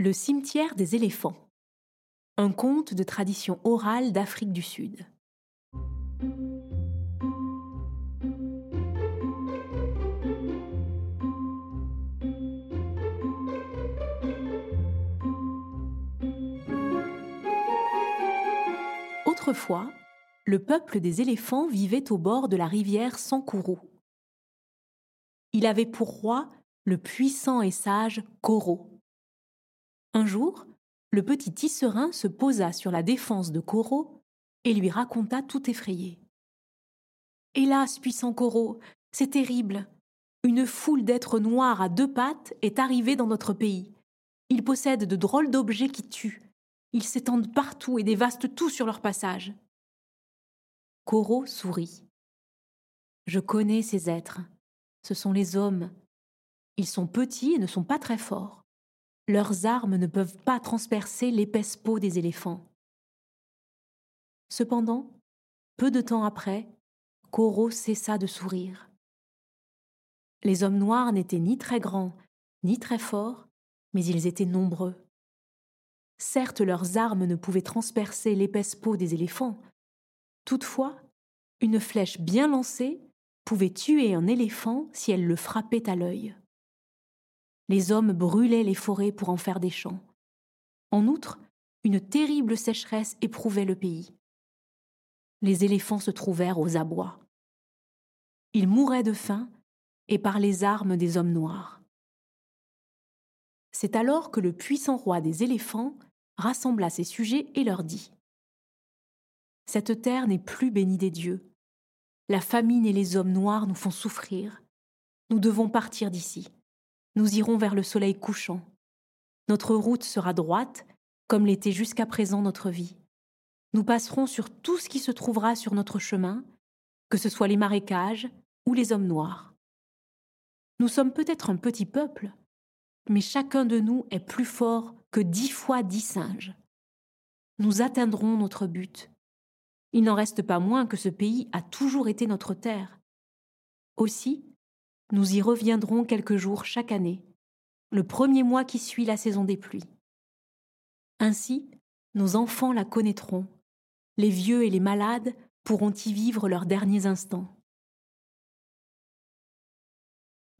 Le cimetière des éléphants. Un conte de tradition orale d'Afrique du Sud. Autrefois, le peuple des éléphants vivait au bord de la rivière Sankourou. Il avait pour roi le puissant et sage Koro. Un jour, le petit tisserin se posa sur la défense de Koro et lui raconta tout effrayé. Hélas, puissant Koro, c'est terrible. Une foule d'êtres noirs à deux pattes est arrivée dans notre pays. Ils possèdent de drôles d'objets qui tuent. Ils s'étendent partout et dévastent tout sur leur passage. Koro sourit. Je connais ces êtres. Ce sont les hommes. Ils sont petits et ne sont pas très forts. Leurs armes ne peuvent pas transpercer l'épaisse peau des éléphants. Cependant, peu de temps après, Koro cessa de sourire. Les hommes noirs n'étaient ni très grands, ni très forts, mais ils étaient nombreux. Certes, leurs armes ne pouvaient transpercer l'épaisse peau des éléphants. Toutefois, une flèche bien lancée pouvait tuer un éléphant si elle le frappait à l'œil les hommes brûlaient les forêts pour en faire des champs. En outre, une terrible sécheresse éprouvait le pays. Les éléphants se trouvèrent aux abois. Ils mouraient de faim et par les armes des hommes noirs. C'est alors que le puissant roi des éléphants rassembla ses sujets et leur dit Cette terre n'est plus bénie des dieux. La famine et les hommes noirs nous font souffrir. Nous devons partir d'ici nous irons vers le soleil couchant. Notre route sera droite, comme l'était jusqu'à présent notre vie. Nous passerons sur tout ce qui se trouvera sur notre chemin, que ce soit les marécages ou les hommes noirs. Nous sommes peut-être un petit peuple, mais chacun de nous est plus fort que dix fois dix singes. Nous atteindrons notre but. Il n'en reste pas moins que ce pays a toujours été notre terre. Aussi, nous y reviendrons quelques jours chaque année, le premier mois qui suit la saison des pluies. Ainsi, nos enfants la connaîtront, les vieux et les malades pourront y vivre leurs derniers instants.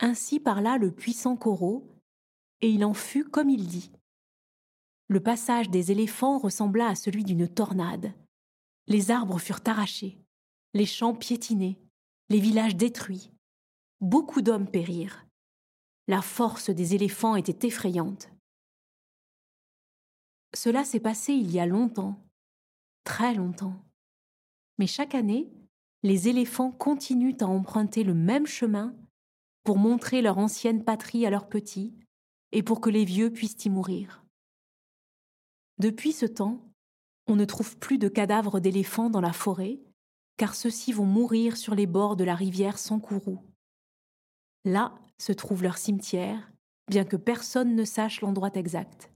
Ainsi parla le puissant Corot, et il en fut comme il dit. Le passage des éléphants ressembla à celui d'une tornade. Les arbres furent arrachés, les champs piétinés, les villages détruits, beaucoup d'hommes périrent. La force des éléphants était effrayante. Cela s'est passé il y a longtemps, très longtemps. Mais chaque année, les éléphants continuent à emprunter le même chemin pour montrer leur ancienne patrie à leurs petits et pour que les vieux puissent y mourir. Depuis ce temps, on ne trouve plus de cadavres d'éléphants dans la forêt, car ceux-ci vont mourir sur les bords de la rivière Sankourou. Là se trouve leur cimetière, bien que personne ne sache l'endroit exact.